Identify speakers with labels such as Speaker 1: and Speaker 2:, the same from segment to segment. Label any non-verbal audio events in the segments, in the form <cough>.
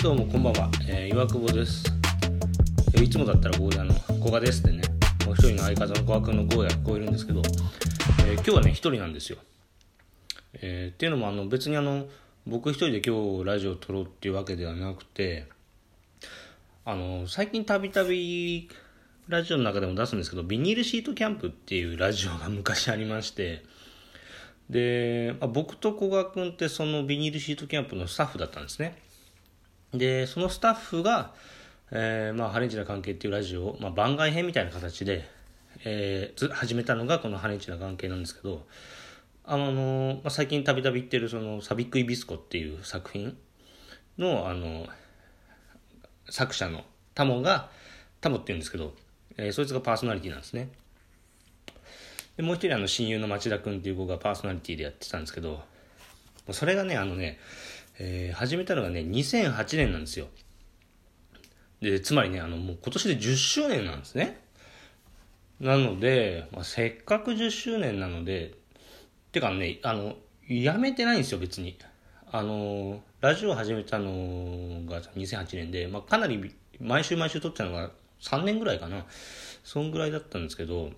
Speaker 1: どうもこんばんは、えー、岩久保です。いつもだったらゴーヤの古賀ですってね。もう一人の相方の古賀君のゴーヤ聞こえるんですけど、えー今日はね一人なんですよ、えーっていうのもあの別にあの僕一人で今日ラジオを撮ろうっていうわけではなくてあの最近たびたびラジオの中でも出すんですけどビニールシートキャンプっていうラジオが昔ありましてで、まあ僕と古賀君ってそのビニールシートキャンプのスタッフだったんですね。でそのスタッフが、えーまあ、ハレンチな関係っていうラジオ、まあ、番外編みたいな形で、えーず始めたのがこのハレンチな関係なんですけどあの、まあ、最近たびたび言ってるそのサビック・イビスコっていう作品のあの作者のタモがタモって言うんですけど、えーそいつがパーソナリティなんですね。でもう一人あの親友の町田君っていう子がパーソナリティでやってたんですけどそれがねあのね、えー始めたのがね2008年なんですよ。でつまりねあのもう今年で10周年なんですね。なので、まあ、せっかく10周年なのでてかねあのやめてないんですよ別に。あのラジオ始めたのが2008年で、まあ、かなり毎週毎週撮ってたのが3年ぐらいかな。そんぐらいだったんですけど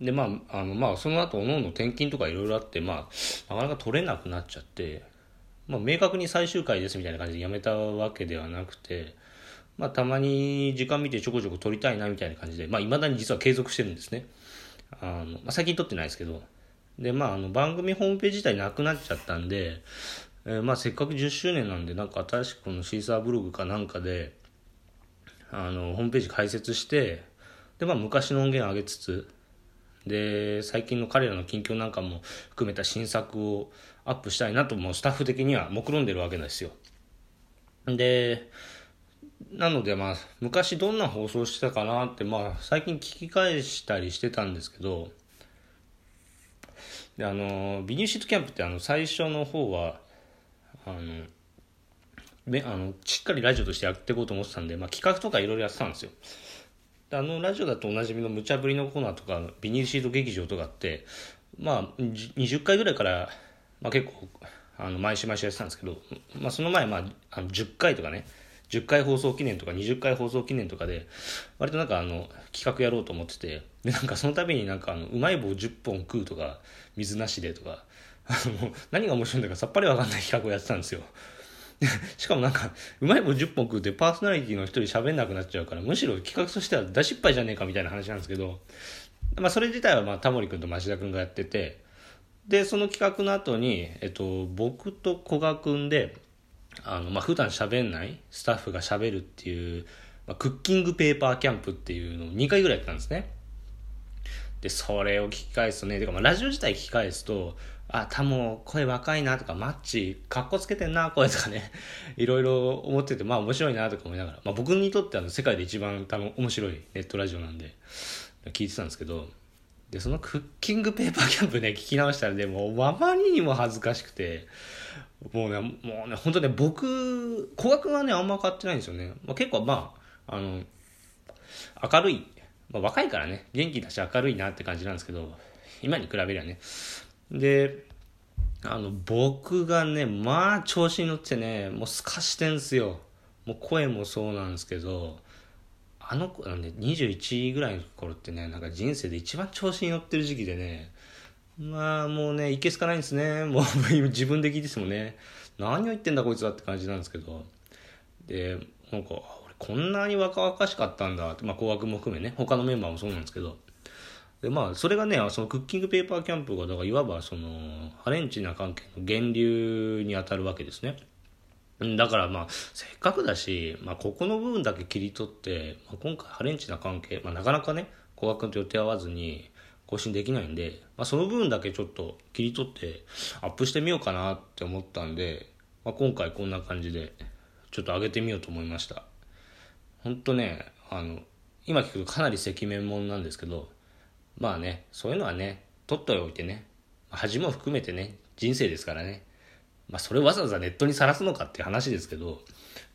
Speaker 1: でまああのまあその後おのおの転勤とかいろいろあってまあなかなか撮れなくなっちゃってまあ明確に最終回ですみたいな感じでやめたわけではなくてまあたまに時間見てちょこちょこ撮りたいなみたいな感じでまあ未だに実は継続してるんですね。あの、まあ、最近撮ってないですけどでまああの番組ホームページ自体なくなっちゃったんで、えーまあせっかく10周年なんでなんか新しくこのシーサーブログかなんかであのホームページ開設してで、まあ、昔の音源上げつつで最近の彼らの近況なんかも含めた新作をアップしたいなともうスタッフ的には目論んでるわけですよ。でなのでまあ昔どんな放送してたかなってまあ最近聞き返したりしてたんですけどであのビニーシートキャンプってあの最初の方はあのめあのしっかりラジオとしてやっていこうと思ってたんで、まあ、企画とかいろいろやってたんですよ。あのラジオだとおなじみの無茶ぶりのコーナーとかビニールシート劇場とかってまあ20回ぐらいから、まあ、結構あの毎週毎週やってたんですけど、まあ、その前、まあ、あの10回とかね10回放送記念とか20回放送記念とかで割となんかあの企画やろうと思っててでなんかその度になんかあのうまい棒10本食うとか水なしでとかあの何が面白いんだかさっぱりわかんない企画をやってたんですよ。<laughs> しかもなんかうまい棒10本食うてパーソナリティの一人喋んなくなっちゃうからむしろ企画としては大失敗じゃねえかみたいな話なんですけど、まあ、それ自体はまあタモリ君と町田君がやっててでその企画の後にえっと僕と古賀君であのまあ普段喋んないスタッフが喋るっていう、まあ、クッキングペーパーキャンプっていうのを2回ぐらいやったんですね。でそれを聞き返すとねてかまあラジオ自体聞き返すとあタモ声若いなとかマッチかっこつけてんな声とかね <laughs> いろいろ思っててまあ面白いなとか思いながら、まあ、僕にとっては世界で一番多分面白いネットラジオなんで聞いてたんですけどでそのクッキングペーパーキャンプね聞き直したらねもうあまりにも恥ずかしくてもうねもうね本当ね僕古賀君はねあんま変わってないんですよね、まあ、結構まああの明るい、まあ、若いからね元気だし明るいなって感じなんですけど今に比べりゃねであの僕がねまあ調子に乗ってねもうすかしてんすよ。もう声もそうなんですけどあの子あのね21ぐらいの頃ってねなんか人生で一番調子に乗ってる時期でねまあもうねいけすかないんですね。もう自分で聞いててもね何を言ってんだこいつはって感じなんですけど。でなんか俺こんなに若々しかったんだってまあ紅白も含めね他のメンバーもそうなんですけど。でまあそれがねそのクッキングペーパーキャンプがだからいわばそのハレンチな関係の源流にあたるわけですね。だからまあせっかくだし、まあ、ここの部分だけ切り取って、まあ、今回ハレンチな関係、まあ、なかなかね古賀君と予定合わずに更新できないんで、まあ、その部分だけちょっと切り取ってアップしてみようかなって思ったんで、まあ、今回こんな感じでちょっと上げてみようと思いました。本当ねあの今聞くとかなり赤面もんなんですけどまあねそういうのはね取っておいてね恥も含めてね人生ですからね。まあそれわざわざネットにさらすのかっていう話ですけど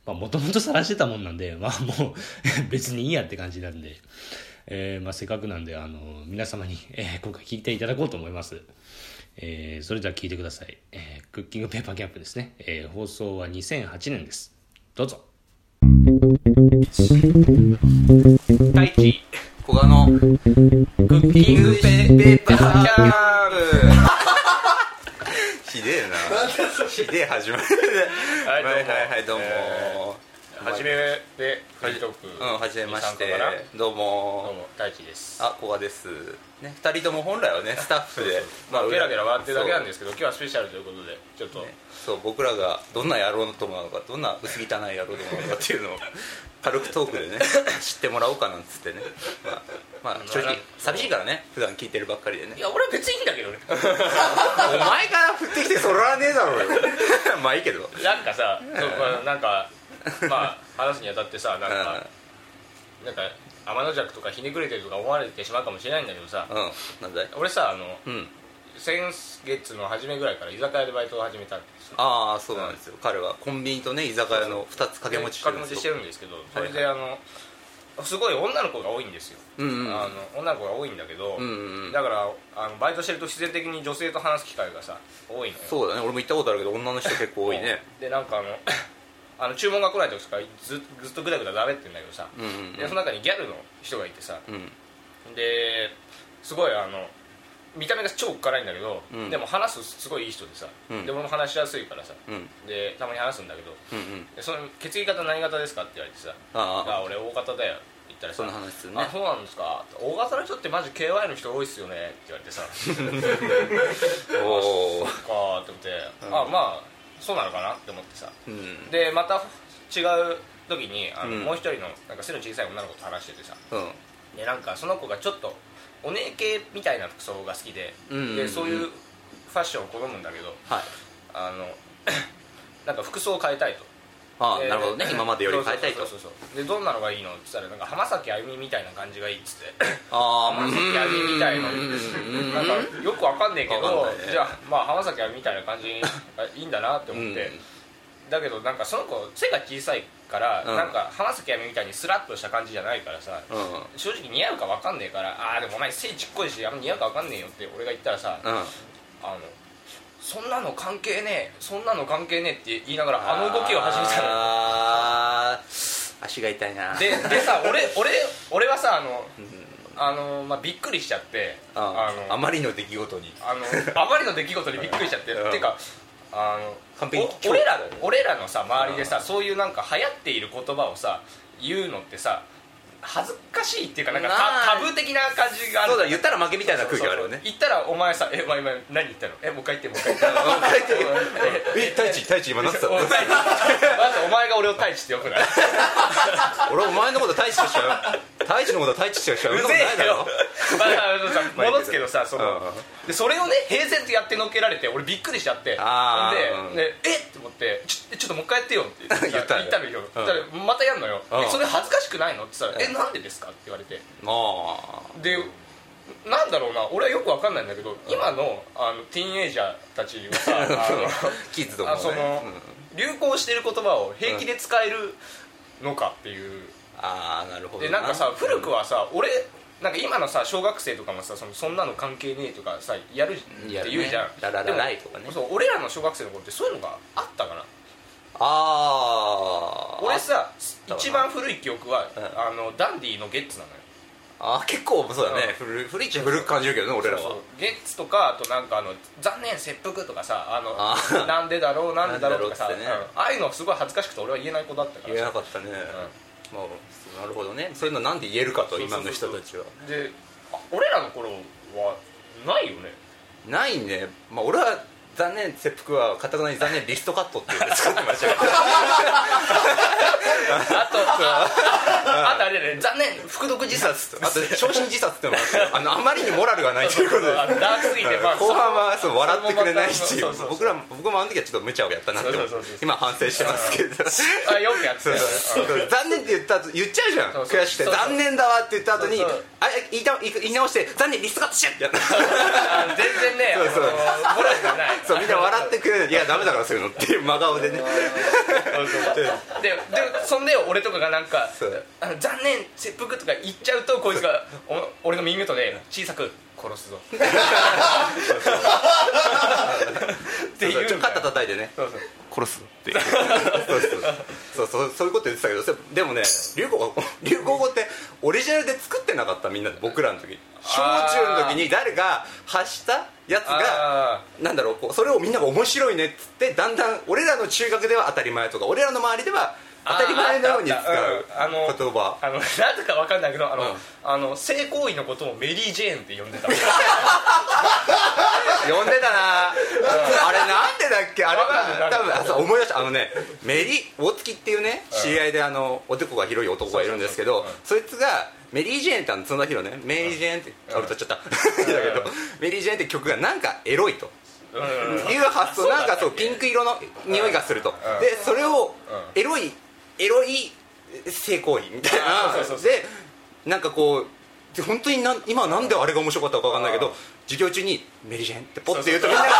Speaker 1: もともとさらしてたもんなんでまあもう <laughs> 別にいいやって感じなんで、えーまあ、せっかくなんであの皆様に、えー今回聞いていただこうと思います、えーそれでは聞いてください、えークッキングペーパーキャンプですね、えー放送は2008年です。どうぞ。
Speaker 2: 古賀のクッキングペーパーキャンプ <laughs> ひでえな。<laughs> ひでえ始まり
Speaker 3: はい
Speaker 2: はいはいはいどうも、
Speaker 3: え初めでフリートーク
Speaker 2: うんはじめまして。どうも。
Speaker 3: どうも大地です。
Speaker 2: あ古賀です。ね二人とも本来はねスタッフで。
Speaker 3: まあゲラゲラ笑ってるだけなん
Speaker 2: す
Speaker 3: ですけど今日はスペシャルということでちょっと、
Speaker 2: そう僕らがどんな野郎の友なのかどんな薄汚い野郎どもなのかっていうのを <laughs> 軽くトークでね知ってもらおうかなんつってね。まあ、まあ、正直寂しいからね普段聞いてるばっかりでね。
Speaker 3: いや俺は別にいいんだけどね。
Speaker 2: お前から振ってきてそれはねえだろうよ。<laughs> まあいいけど。
Speaker 3: なんかさ、まあなんか <laughs> まあ話すにあたってさなんか、なんか天の弱とかひねくれてるとか思われてしまうかもしれないんだけどさ、
Speaker 2: うん、
Speaker 3: 俺さあの
Speaker 2: うん。
Speaker 3: 先月の初めぐらいから居酒屋でバイトを始めたんですよ。
Speaker 2: ああそうなんですよ、彼はコンビニとね居酒屋の2つ掛け持ちしてるんです
Speaker 3: け持ちしてるんですけどそれであのすごい女の子が多いんですよ、
Speaker 2: うんうん
Speaker 3: あの女の子が多いんだけど、
Speaker 2: うんうんうん。
Speaker 3: だからあのバイトしてると自然的に女性と話す機会がさ多いのよ。
Speaker 2: そうだね。俺も行ったことあるけど女の人結構多いね。
Speaker 3: でなんかあのあの注文が来ない時とかずずっとグダグダダメって言うんだけどさ、
Speaker 2: うんうん
Speaker 3: でその中にギャルの人がいてさ
Speaker 2: うん。
Speaker 3: ですごいあの見た目が超辛いんだけど、
Speaker 2: うん。
Speaker 3: でも話すすごいいい人でさ、
Speaker 2: うん。
Speaker 3: で俺も話しやすいからさ
Speaker 2: うん。
Speaker 3: でたまに話すんだけど
Speaker 2: うんうん。
Speaker 3: でその血液型何型ですかって言われてさ「
Speaker 2: ああ。
Speaker 3: あ俺 O 型だよ」って言ったらさ
Speaker 2: そんな話するね。
Speaker 3: あそうなんですか O 型の人ってマジ KY の人多いっすよねって言われてさ。<laughs>
Speaker 2: おお
Speaker 3: かーって思って、あまあそうなのかなって思ってさ。
Speaker 2: うん。
Speaker 3: でまた違う時にあの、
Speaker 2: うん。
Speaker 3: もう一人のなんか背の小さい女の子と話しててさ。
Speaker 2: うん。
Speaker 3: でなんかその子がちょっとお姉系みたいな服装が好きで,、
Speaker 2: うんうんうん。
Speaker 3: でそういうファッションを好むんだけど。
Speaker 2: はい。
Speaker 3: あの <clears throat> なんか服装を変えたいと。で
Speaker 2: ああなるほどね。<laughs> 今までより変えたいと。
Speaker 3: そうそうそうでどんなのがいいのって言ったらなんか浜崎あゆみみたいな感じがいいっつって。
Speaker 2: ああ
Speaker 3: 浜崎あゆみみたいの。
Speaker 2: うん。
Speaker 3: なんかよくわかんねえけど
Speaker 2: ね。
Speaker 3: じゃあまあ浜崎あゆみみたいな感じがいいんだなって思って、だけどなんかその子背が小さいから、
Speaker 2: うん。
Speaker 3: なんか浜崎あゆみみたいにスラッとした感じじゃないからさ、
Speaker 2: うん。うん
Speaker 3: 正直似合うか分かんねえからああでもお前背ちっこいしあんま似合うか分かんねえよって俺が言ったらさ、
Speaker 2: うん。
Speaker 3: あのそんなの関係ねえそんなの関係ねえって言いながらあの動きを始めたの
Speaker 2: 足が痛いな。
Speaker 3: ででさ俺俺俺はさあの
Speaker 2: うん。
Speaker 3: あの、まあ、びっくりしちゃって
Speaker 2: あ
Speaker 3: の
Speaker 2: あまりの出来事に。
Speaker 3: あのあまりの出来事にびっくりしちゃって、
Speaker 2: うん。
Speaker 3: てかあの
Speaker 2: 完璧。
Speaker 3: お俺ら俺らのさ周りでさ、そういうなんか流行っている言葉をさ言うのってさ恥ずかしいっていうかなんか
Speaker 2: まあ
Speaker 3: タタブー的な感じがある。
Speaker 2: そうだ言ったら負けみたいな空気があるよね。
Speaker 3: 言ったらお前さ「えお前今何言ったの？えもう一回言ってもう一回言って。
Speaker 2: もう一回言って。<laughs> <laughs>
Speaker 3: え
Speaker 2: え太一太一今なってた
Speaker 3: お前 <laughs> まずお前が俺を太一って呼ぶな。
Speaker 2: 俺お前のこと太一としか太一のこと太一としか呼んだことないだろ
Speaker 3: まああのさ戻すけどさその、
Speaker 2: うん。
Speaker 3: でそれをね平然とやってのっけられて俺びっくりしちゃって。
Speaker 2: あん
Speaker 3: ででえっ？って思ってちょちょっともう一回やってよって言 <laughs>
Speaker 2: 言ったのよ
Speaker 3: 言ったのよ、またやんのよ、それ恥ずかしくないの？って言ったら、
Speaker 2: うん。
Speaker 3: えなんでですか？って言われて。
Speaker 2: あ
Speaker 3: でなんだろうな？俺はよくわかんないんだけど今のあのティーンエイジャーたちはさ <laughs>
Speaker 2: キッズとか
Speaker 3: その、流行してる言葉を平気で使えるのかっていう、
Speaker 2: ああなるほど
Speaker 3: でなんかさ古くはさ俺なんか今のさ小学生とかもさそのそんなの関係ねえとかさやるって
Speaker 2: やるね。
Speaker 3: 言うじゃん。
Speaker 2: ラララ
Speaker 3: でも
Speaker 2: ライとかね。
Speaker 3: そう俺らの小学生の頃ってそういうのがあったかな。
Speaker 2: ああ
Speaker 3: 俺さ一番古い記憶は、
Speaker 2: うん。
Speaker 3: あのダンディのゲッツなのよ。
Speaker 2: あー結構そうだね。古い古いっちゃ古く感じるけどね俺らは。
Speaker 3: ゲッツとかあとなんかあの残念切腹とかさあの
Speaker 2: あー。
Speaker 3: なんでだろうなんでだろうとかさ、
Speaker 2: ね。
Speaker 3: うん。ああいうのすごい恥ずかしくて俺は言えない子だったから
Speaker 2: 言えな
Speaker 3: さ
Speaker 2: かったね、まあなるほどね。そういうのなんで言えるかと今の人たちは。
Speaker 3: であ俺らの頃はないよね。
Speaker 2: ないね。まあ俺は残念切腹はカタカナに残念リストカットっていうので作ってましたけど <laughs>
Speaker 3: あとああとあれだね残念服毒自殺
Speaker 2: あと昇進自殺っていうのもあのあまりにモラルがないということで。
Speaker 3: あのダークすぎて、まあ、
Speaker 2: 後半はそう笑ってくれないっていう。僕らも僕もあの時はちょっと無茶をやったなって今反省してます。けど
Speaker 3: あよくやってた
Speaker 2: 残念って言った後言っちゃうじゃん。悔しくて残念だわって言った後にあれ言いた言い言い直して残念リストカットしちゃってやった。
Speaker 3: あの全然ね
Speaker 2: そうそう。
Speaker 3: モラルがない。
Speaker 2: そうみんな笑ってくれないいやダメだからそういうのっていう真顔でね。
Speaker 3: ででそんで俺とかがなんか残念切腹とか言っちゃうとこいつがお俺の耳元で小さく殺すぞ。<laughs> って言う
Speaker 2: ちょっと肩叩いてね。
Speaker 3: そうそう。
Speaker 2: 殺すってそうそうそう。いうこと言ってたけどでもね流行語流行語ってオリジナルで作ってなかったみんなで僕らの時。小中の時に誰が発したやつが
Speaker 3: あ
Speaker 2: なんだろうこうそれをみんなが面白いねっつってだんだん俺らの中学では当たり前とか俺らの周りでは当たり前のように使う言葉。
Speaker 3: あのなんとかわかんないけどあの、
Speaker 2: うん。
Speaker 3: あの性行為のことをメリー・ジェーンって呼んでた。
Speaker 2: 呼んでたな。あれなんでだっけ？あれは多分あそう思い出した。あのねメリー大月っていうね知り合いであのおでこが広い男がいるんですけど
Speaker 3: そ
Speaker 2: いつがメリー・ジェーンってあの角田博ねメリー・ジェーンってあ歌っちゃった。だけどメリー・ジェーンって曲がなんかエロいと。
Speaker 3: うん。
Speaker 2: いう発想。なんかそうピンク色の匂いがすると。
Speaker 3: うん。
Speaker 2: でそれを
Speaker 3: う
Speaker 2: エロいエロい性行為みたいな。でなんかこうで本当になん今なんであれが面白かったか分かんないけど授業中に「メリージェーン」ってポッて言うとみんなが面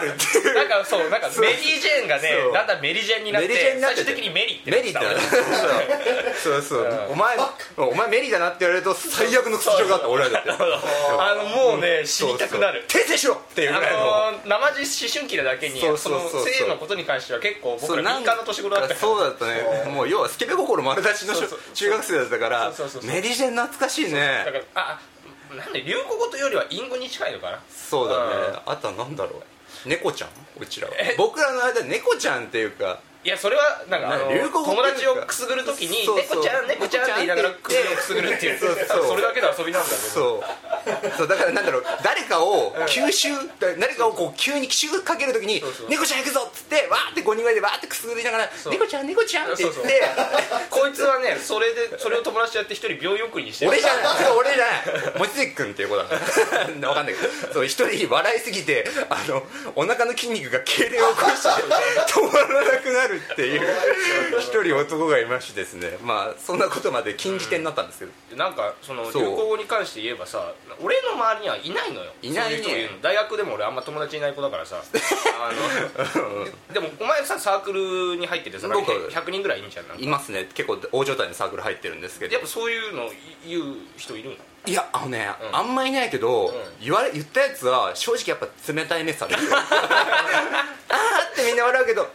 Speaker 2: 白いってなるっていう。
Speaker 3: なんかそうなんか
Speaker 2: そう。
Speaker 3: メリー・ジェーンがね
Speaker 2: そう。
Speaker 3: だんだんメリジェンになって
Speaker 2: メリジェンになってて。
Speaker 3: 最終的にメリって
Speaker 2: メリーってなるそう。そうそう。お前お前メリーだなって言われると最悪の屈辱があった俺らだって
Speaker 3: あのもうね死にたくなる。
Speaker 2: 訂正しろっていうぐらいの。
Speaker 3: あの生地思春期なだけに
Speaker 2: そう
Speaker 3: その
Speaker 2: そうそう。そう
Speaker 3: 性のことに関しては結構僕ら敏感な年頃だった
Speaker 2: そうだったね。もう要はスケベ心丸出しの
Speaker 3: そうそう
Speaker 2: 中学生だったから
Speaker 3: そうそうそう
Speaker 2: メリージェン懐かしい
Speaker 3: だ
Speaker 2: ね
Speaker 3: からあなんで流行語というよりは隠語に近いのかな。
Speaker 2: そうだね。
Speaker 3: うん。
Speaker 2: あとはなんだろう猫ちゃん？うちらは。
Speaker 3: え？
Speaker 2: 僕らの間で猫ちゃんっていうか
Speaker 3: いやそれはなんか
Speaker 2: 流行語
Speaker 3: 友達をくすぐるときに
Speaker 2: そうそう。
Speaker 3: 猫ちゃん猫ちゃんって言いながら首をくすぐるっていう。
Speaker 2: そうそう。
Speaker 3: それだけの遊びなんだけど。
Speaker 2: そう。そうだからなんだろかを吸収誰かをこう急に奇襲かけるときに
Speaker 3: そうそう「
Speaker 2: 猫ちゃん行くぞ!」っつってわーって5人ぐらいでわーってくすぐりながら「
Speaker 3: そう。
Speaker 2: 猫ちゃん猫ちゃん」って言って <laughs>
Speaker 3: こいつはねそれでそれを友達とやって一人病院送りにしてる。
Speaker 2: 俺じゃない。俺じゃない。望月君っていう子だから。<laughs> 分かんないけど。そう一人笑いすぎてあのお腹の筋肉が痙攣を起こして止まらなくなるっていう一人男がいましてですね。まあそんなことまで禁じ手になったんですけど。
Speaker 3: なんかその流行語に関して言えばさ俺の周りにはいないのよ
Speaker 2: いないね。
Speaker 3: 大学でも俺あんま友達いない子だからさ。<laughs> あのでもお前さサークルに入っててさ
Speaker 2: 僕
Speaker 3: 100人ぐらいいんじゃん
Speaker 2: いますね。結構大所帯のサークル入ってるんですけど。
Speaker 3: やっぱそういうの言う人いるの？
Speaker 2: いやあのね、
Speaker 3: うん。
Speaker 2: あんまいないけど、
Speaker 3: ん。
Speaker 2: 言われ言ったやつは正直やっぱ冷たい目される <laughs> あーってみんな笑うけど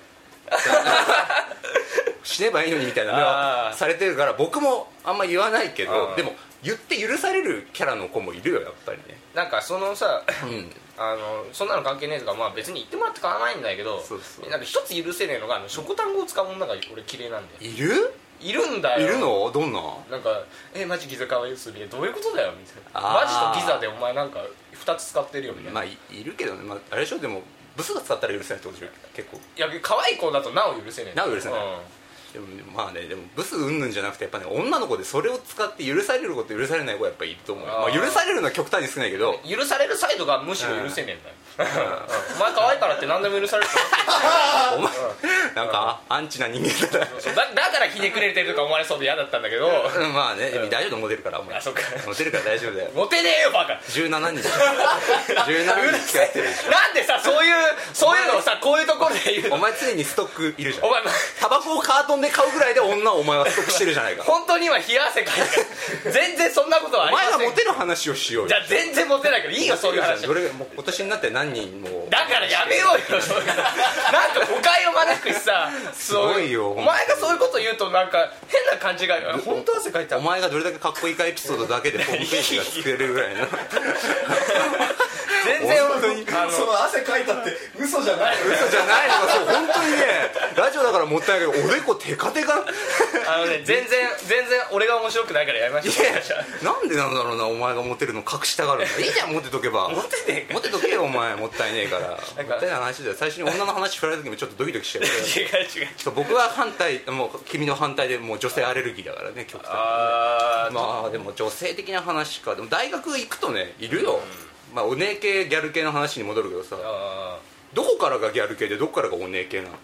Speaker 2: 死ねばいいのにみたいなは
Speaker 3: ー。
Speaker 2: されてるから僕もあんま言わないけど
Speaker 3: うん。
Speaker 2: でも言って許されるキャラの子もいるよやっぱりね。
Speaker 3: なんかそのさ
Speaker 2: うん。
Speaker 3: あのそんなの関係ねえとかまあ別に言ってもらって構わないんだけどなんか一つ許せねえのがあの初単語を使う女が俺綺麗なんで
Speaker 2: いる？
Speaker 3: いるんだよ。
Speaker 2: いるの？どんな？
Speaker 3: なんか「えマジギザかわいいすりどういうことだよ」みたいな「
Speaker 2: あー。
Speaker 3: マジとギザでお前なんか2つ使ってるよ」みたいな、
Speaker 2: まあいいるけどね、まあ、あれでしょ？でもブスが使ったら許せないってことでしょ？結構。
Speaker 3: いや可愛い子だとなお許せねえ
Speaker 2: なお許せない。
Speaker 3: うん
Speaker 2: でもまあねでもブスうんぬんじゃなくてやっぱね女の子でそれを使って許されること許されない子はやっぱいると思う、よ。
Speaker 3: あー
Speaker 2: あ、許されるのは極端に少ないけど。
Speaker 3: 許されるサイドがむしろ許せねえんだよ、お前可愛いからって何でも許される
Speaker 2: お前なんかアンチな人間だ
Speaker 3: だだからひねくれてるとか思われそうで嫌だったんだけど。
Speaker 2: うんまあね、大丈夫モテるからお前。
Speaker 3: あそっか。
Speaker 2: モテるから大丈夫だよ。
Speaker 3: モテねえよバカ。
Speaker 2: 17人。<laughs> 17人付き合ってるでし
Speaker 3: なんでさそういうそういうのをさこういうところで言う
Speaker 2: お前常にストックいるじゃん。
Speaker 3: お前
Speaker 2: タバコをカートンで買うぐらいで女をお前はストックしてるじゃないか。
Speaker 3: 本当には冷や汗かいてる <laughs> 全然そんなことはあ
Speaker 2: お
Speaker 3: りません。
Speaker 2: 前がモテる話をしようよ。
Speaker 3: じゃあ全然モテないけどいいよそういう話。
Speaker 2: 今年になって何人も。
Speaker 3: だからやめようよ。<laughs> なんか誤解を招くしさ。す
Speaker 2: ごいよ
Speaker 3: お前がそういうこと言うとなんか変な感じが本当汗かいた。
Speaker 2: お前がどれだけかっこいいかエピソードだけでホームページが作れるぐらいの
Speaker 3: 全然
Speaker 2: 本当に
Speaker 3: あの
Speaker 4: その汗かいたって嘘じゃない。
Speaker 2: 嘘じゃないの。がそう本当にねラジオだからもったいないけどおでこテカテカ。
Speaker 3: あのね全然全然俺が面白くないからやめましょ
Speaker 2: なんでなんだろうなお前がモテるの隠したがるの。<laughs> いいじゃんモテとけば。
Speaker 3: モテねえか。
Speaker 2: モテとけよお前。もったいねえから。もったいない話だよ最初に女の話振られた時もちょっとドキドキしてる <laughs>
Speaker 3: 違う違う。
Speaker 2: そう僕は反対もう君の反対でもう女性アレルギーだからね極端に。まあでも女性的な話か。でも大学行くとねいるよ、まあお姉系ギャル系の話に戻るけどさ。
Speaker 3: あ
Speaker 2: どこからがギャル系でどこからがお姉系なの？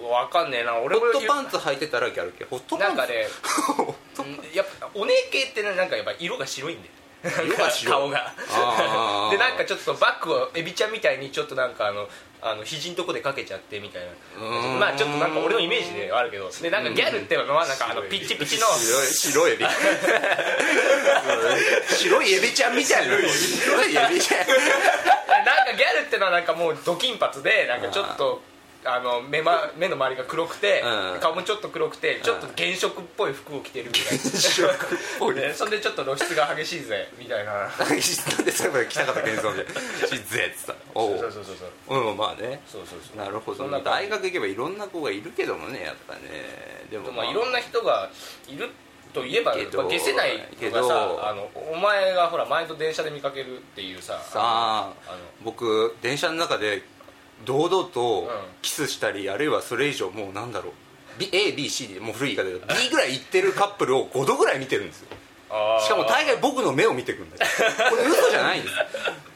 Speaker 3: ーわかんねえな。俺も
Speaker 2: ホットパンツ履いてたらギャル系。ホットパンツ。
Speaker 3: なんかね <laughs> うんやっぱお姉系ってねなんかやっぱ色が白いんで
Speaker 2: 色が白い <laughs>
Speaker 3: 顔が。でなんかちょっとバッグをエビちゃんみたいにちょっとなんかあのあの肘のとこでかけちゃってみたいな。まあちょっとなんか俺のイメージではあるけど。でなんかギャルってのはなんかあのピッチピチの。
Speaker 2: 白い白いエビ。白いエビちゃんみたいな。白いエビ。ちゃん
Speaker 3: なんかギャルってのはなんかもうド金髪でなんかちょっとあの目,、ま、目の周りが黒くて、
Speaker 2: うん。
Speaker 3: 顔もちょっと黒くてちょっと原色っぽい服を着てるみたいな。
Speaker 2: ぽい。
Speaker 3: で <laughs> そんでちょっと露出が激しいぜみたいな。
Speaker 2: なんで最後まで来たかったけどみたいな「しっぜ」っつったおう。
Speaker 3: そうそうそうそう。
Speaker 2: うんまあね。
Speaker 3: そうそうそう。
Speaker 2: なるほど
Speaker 3: そんな
Speaker 2: 大学行けばいろんな子がいるけどもねやっぱね。でも、
Speaker 3: まあ、いろんな人がいるといえば
Speaker 2: けど
Speaker 3: まあ消せないのが
Speaker 2: けど。
Speaker 3: さあのお前がほら毎度電車で見かけるっていうさ
Speaker 2: さあ
Speaker 3: あの。
Speaker 2: 僕電車の中で堂々と
Speaker 3: ん。
Speaker 2: キスしたり、あるいはそれ以上もうなんだろう。ABC でもう古い言い方で <laughs> B ぐらい行ってるカップルを5度ぐらい見てるんですよ。しかも大概僕の目を見てくるんだよ <laughs> これ嘘じゃないんです。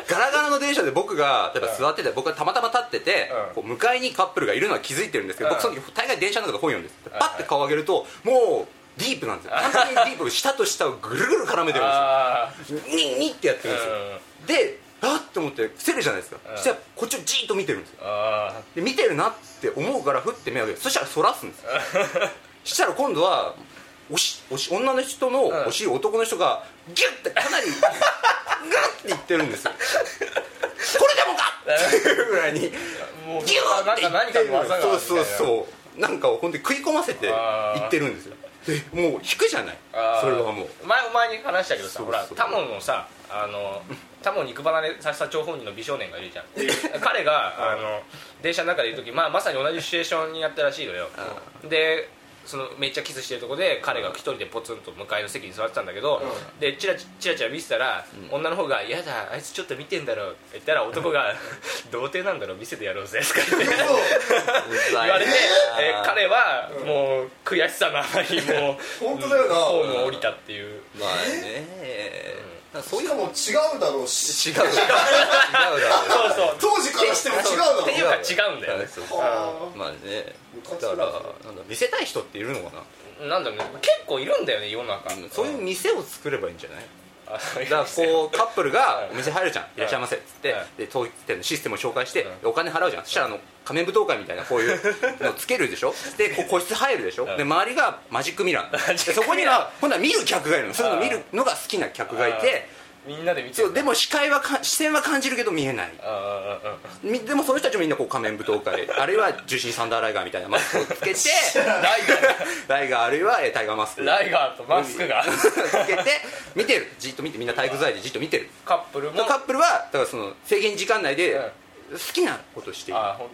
Speaker 2: ガラガラの電車で僕が例えば座ってて僕がたまたま立ってて、
Speaker 3: うん。
Speaker 2: こう向かいにカップルがいるのは気づいてるんですけど、
Speaker 3: うん。
Speaker 2: 僕その時大概電車の中で本読んです
Speaker 3: はい
Speaker 2: パッて顔上げるともうディープなんですよ。完全にディー。プ下と下をぐるぐる絡めてるん
Speaker 3: あ
Speaker 2: ですよ。ニッニッってやってるんですよ、
Speaker 3: うん。
Speaker 2: であっと思って伏せるじゃないですか、
Speaker 3: うん。
Speaker 2: そしたらこっちをじーっと見てるんですよ。で見てるなって思うからふって目を上げる。そしたらそらすんですよ。そしたら今度はおしおし女の人の
Speaker 3: うん。
Speaker 2: お尻を男の人がギュッてかなりグッていってるんですよ。これでもか！っていうぐらいにギュッていってるそうそうそう。なんかをほんで食い込ませていってるんですよ。でもう引くじゃない。それはもう。
Speaker 3: 前お前に話したけどさほらタモさあのタモン肉離れさせた張本人の美少年がいるじゃん。で彼があの電車の中でいる時、まあ、まさに同じシチュエーションにやったらしいのよ。でそのめっちゃキスしてるとこで彼が一人でポツンと向かいの席に座ってたんだけど、でチラチチラチラ見てたら、女の方が「やだあいつちょっと見てんだろ」って言ったら男が「童貞なんだろ見せてやろうぜ」とか言って。<laughs> 言われて、えー彼はもう悔しさのあまりもう <laughs>
Speaker 4: 本当だよな。
Speaker 3: ホームを降りたっていう。
Speaker 2: まあねそういう
Speaker 4: しかも違うだろうし。
Speaker 2: 違う。違 <laughs> う違うだろう。
Speaker 3: そうそう。
Speaker 4: 当時からしても違うだろう。
Speaker 3: っていうか違うんだよね。
Speaker 2: そう
Speaker 4: は
Speaker 2: まあね。だからなんだ見せたい人っているのかな？
Speaker 3: なんだろうね。結構いるんだよね世の中。
Speaker 2: そういう店を作ればいいんじゃない？だからこうカップルがお店入るじゃん「いらっしゃい。ませ」っつって。
Speaker 3: はい。
Speaker 2: で統一店のシステムを紹介して
Speaker 3: う
Speaker 2: お金払うじゃん。そしたらあの仮面舞踏会みたいなこういうのつけるでしょ？<laughs> でこう個室入るでしょ？
Speaker 3: うん
Speaker 2: で周りがマジックミラー。そこには今度は見る客がいるの。そういうの見るのが好きな客がいて
Speaker 3: みんなで見て
Speaker 2: そうでも視界はか視線は感じるけど見えない。
Speaker 3: ああああ
Speaker 2: みでもその人たちもみんなこう仮面舞踏会あるいは重心サンダーライガーみたいなマスクをつけて
Speaker 3: ライ <laughs>
Speaker 2: ライガー。あるいはえータイガーマスク。
Speaker 3: ガーライガーとマスクが。
Speaker 2: つけて見てる。じっと見てみんな体育座りでじっと見てる。
Speaker 3: カップルも。
Speaker 2: カップルはだからその制限時間内で
Speaker 3: うん。
Speaker 2: 好きなことをしていい。
Speaker 3: あほん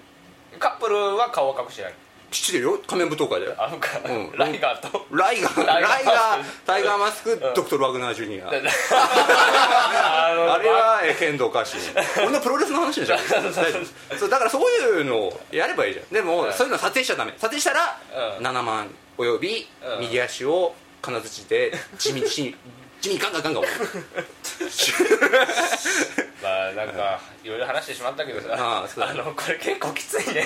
Speaker 3: カップルは顔は隠してない
Speaker 2: 知ってるよ仮面舞踏会だよ
Speaker 3: あのか。
Speaker 2: うん。
Speaker 3: ライガーと。
Speaker 2: ライガー。
Speaker 3: ライガー。
Speaker 2: タイガーマスクドクトル・ワグナー・ジュニア。<laughs>
Speaker 3: あ
Speaker 2: れはえー剣道家臣。<laughs> こんなプロレスの話じゃん。大丈夫。そうだからそういうのをやればいいじゃん。でも
Speaker 3: うん。
Speaker 2: そういうの撮影しちゃダメ。撮影したら
Speaker 3: うん。
Speaker 2: 7万および
Speaker 3: うん。
Speaker 2: 右足を金槌で地道に地味にガンガンガンガン。<laughs>
Speaker 3: まあなんかいろいろ話してしまったけどさ。
Speaker 2: あ
Speaker 3: のこれ結構きついね。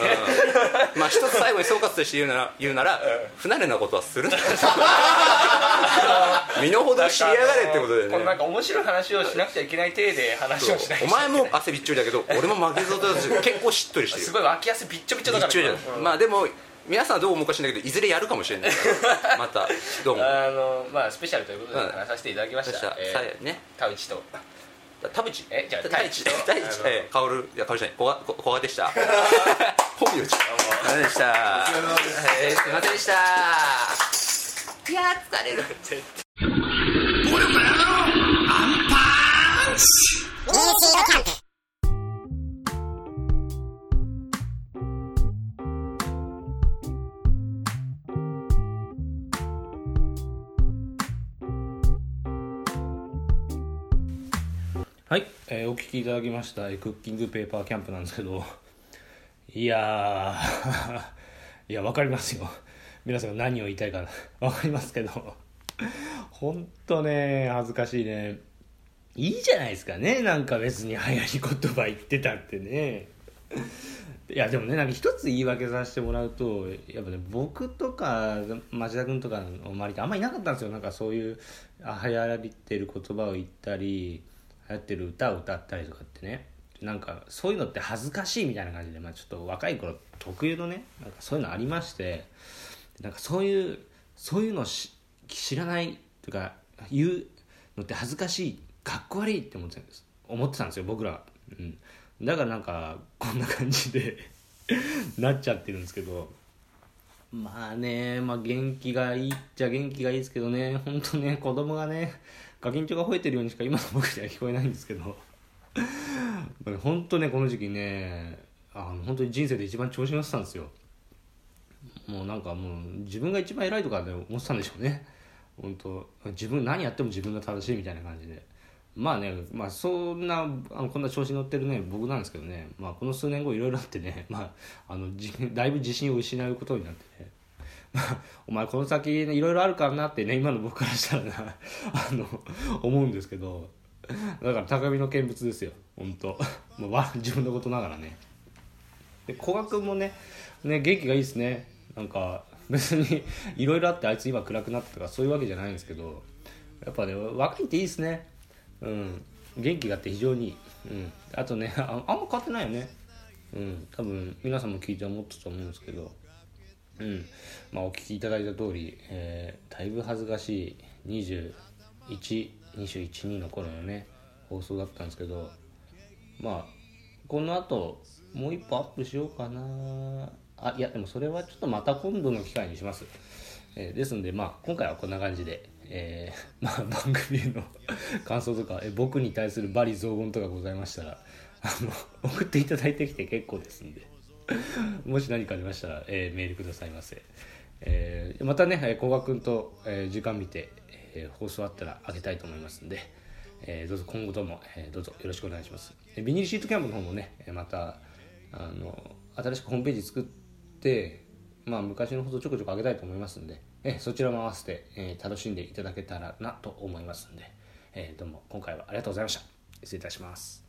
Speaker 2: うん。まあ一つ最後に総括として言うなら <laughs> 言うなら不慣れなことはするな。<laughs> 身の程知りやがれってことで
Speaker 3: このなん
Speaker 2: ね
Speaker 3: か面白い話をしなくちゃいけない体で話をしないと
Speaker 2: お前も汗びっちょりだけど俺も負けず劣らず結構しっとりしてる
Speaker 3: すごい脇汗びっちょびちょだから。うん
Speaker 2: まあでも皆さんはどう思うかしらないけどいずれやるかもしれないから。<laughs> またどうも
Speaker 3: あのまあスペシャルということで
Speaker 2: うん。
Speaker 3: 話させていただきました、
Speaker 2: さ
Speaker 3: え
Speaker 2: さね。
Speaker 3: ー田内と。
Speaker 2: 田淵？
Speaker 3: えじゃあ
Speaker 2: 田淵。
Speaker 3: と。
Speaker 2: 田淵えー薫いや薫じゃない。小賀小小賀でした。<laughs> 本名じゃん。でしたえーす。いませんでした。いやー疲れる
Speaker 1: はい、えーお聞きいただきましたえークッキングペーパーキャンプなんですけど。<laughs> いや <laughs> いやわかりますよ。皆さんが何を言いたいか。<laughs> わかりますけど。ほんとね恥ずかしいね。いいじゃないですかね。なんか別に流行り言葉言ってたってね。いやでもねなんか一つ言い訳させてもらうとやっぱね僕とか町田君とかの周りってあんまりいなかったんですよ。なんかそういうあ流行ってる言葉を言ったり流行ってる歌を歌ったりとかってねなんかそういうのって恥ずかしいみたいな感じで、まあ、ちょっと若い頃特有のねなんかそういうのありましてなんかそういうそういうのし知らないとか言うのって恥ずかしいかっこ悪いって思ってたんです。思ってたんですよ僕ら、うん、だからなんかこんな感じで <laughs> なっちゃってるんですけど。まあね、まあ、元気がいいっちゃ元気がいいですけどね。本当ね子供がねガキンチョが吠えてるようにしか今の僕には聞こえないんですけど。<laughs> 本当ねこの時期ねあの本当に人生で一番調子乗ってたんですよ。もうなんかもう自分が一番偉いとかで思ってたんでしょうね。本当。自分何やっても自分が正しいみたいな感じで。まあねまあそんなあのこんな調子に乗ってるね僕なんですけどね、まあ、この数年後いろいろあってね、まあ、あのだいぶ自信を失うことになってね、<laughs> お前この先いろいろあるからなってね今の僕からしたらな <laughs> あの思うんですけどだから高みの見物ですよ本当。もう自分のことながらね。で古賀君もねね元気がいいですね。なんか別にいろいろあってあいつ今暗くなったとかそういうわけじゃないんですけどやっぱね若いっていいですね。うん。元気があって非常にいい、うん、あとねああんま変わってないよね。うん。多分皆さんも聞いて思ってたと思うんですけど。うん。まあお聞きいただいた通り、えー、だいぶ恥ずかしい2121の頃のね放送だったんですけどまあこの後もう一歩アップしようかな。あいやでもそれはちょっとまた今度の機会にします、えー、ですんでまあ今回はこんな感じで、えー、<laughs> まあ、番組の <laughs> 感想とか、え、僕に対する罵詈雑言とかございましたらあの送っていただいてきて結構ですんで。<laughs> もし何かありましたら、えー、メールくださいませ、えー、またね古賀君と、えー、時間見て、えー、放送あったらあげたいと思いますんで、えー、どうぞ今後とも、えー、どうぞよろしくお願いします。ビニールシートキャンプの方もねまたあの新しくホームページ作って、まあ、昔の放送ちょこちょこ上げたいと思いますんで、えそちらも合わせて、え楽しんでいただけたらなと思いますんで、えどうも今回はありがとうございました。失礼いたします。